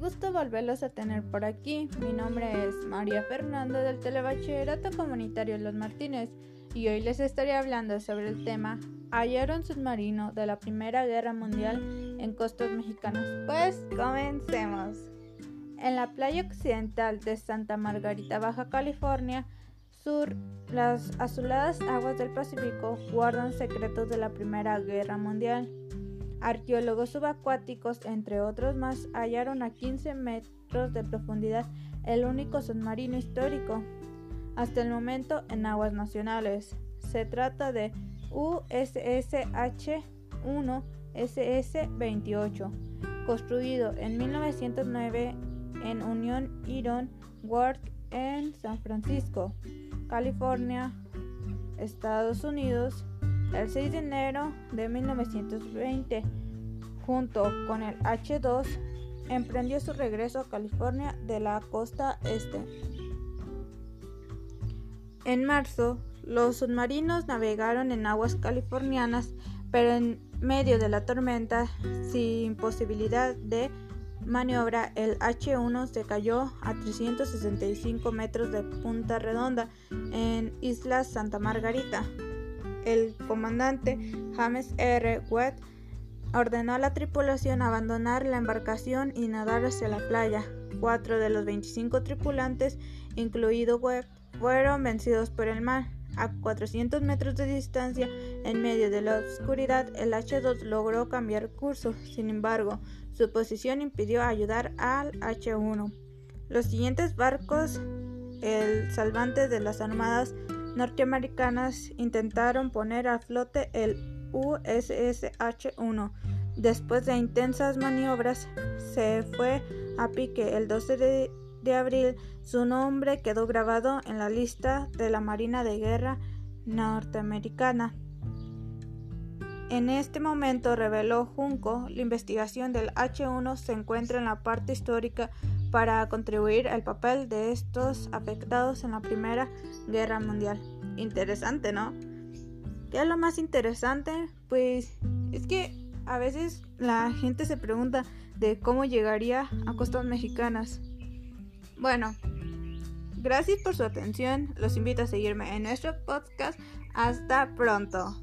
gusto volverlos a tener por aquí. Mi nombre es María Fernanda del Telebachillerato Comunitario Los Martínez y hoy les estaré hablando sobre el tema Hallaron submarino de la Primera Guerra Mundial en costas mexicanas. Pues comencemos. En la playa occidental de Santa Margarita, Baja California, Sur, las azuladas aguas del Pacífico guardan secretos de la Primera Guerra Mundial. Arqueólogos subacuáticos, entre otros más, hallaron a 15 metros de profundidad el único submarino histórico hasta el momento en aguas nacionales. Se trata de USSH-1 SS-28, construido en 1909 en Union Iron Works en San Francisco, California, Estados Unidos, el 6 de enero de 1920, junto con el H-2, emprendió su regreso a California de la costa este. En marzo, los submarinos navegaron en aguas californianas, pero en medio de la tormenta, sin posibilidad de maniobra, el H-1 se cayó a 365 metros de Punta Redonda en Isla Santa Margarita el comandante James R. Webb ordenó a la tripulación abandonar la embarcación y nadar hacia la playa. Cuatro de los 25 tripulantes, incluido Webb, fueron vencidos por el mar. A 400 metros de distancia, en medio de la oscuridad, el H-2 logró cambiar curso. Sin embargo, su posición impidió ayudar al H-1. Los siguientes barcos, el salvante de las armadas norteamericanas intentaron poner a flote el USSH-1. Después de intensas maniobras, se fue a pique el 12 de, de, abril. Su nombre quedó grabado en la lista de la Marina de Guerra norteamericana. En este momento, reveló Junco, la investigación del H1 se encuentra en la parte histórica para contribuir al papel de estos afectados en la Primera Guerra Mundial. Interesante, ¿no? ¿Qué es lo más interesante? Pues es que a veces la gente se pregunta de cómo llegaría a costas mexicanas. Bueno, gracias por su atención. Los invito a seguirme en nuestro podcast. Hasta pronto.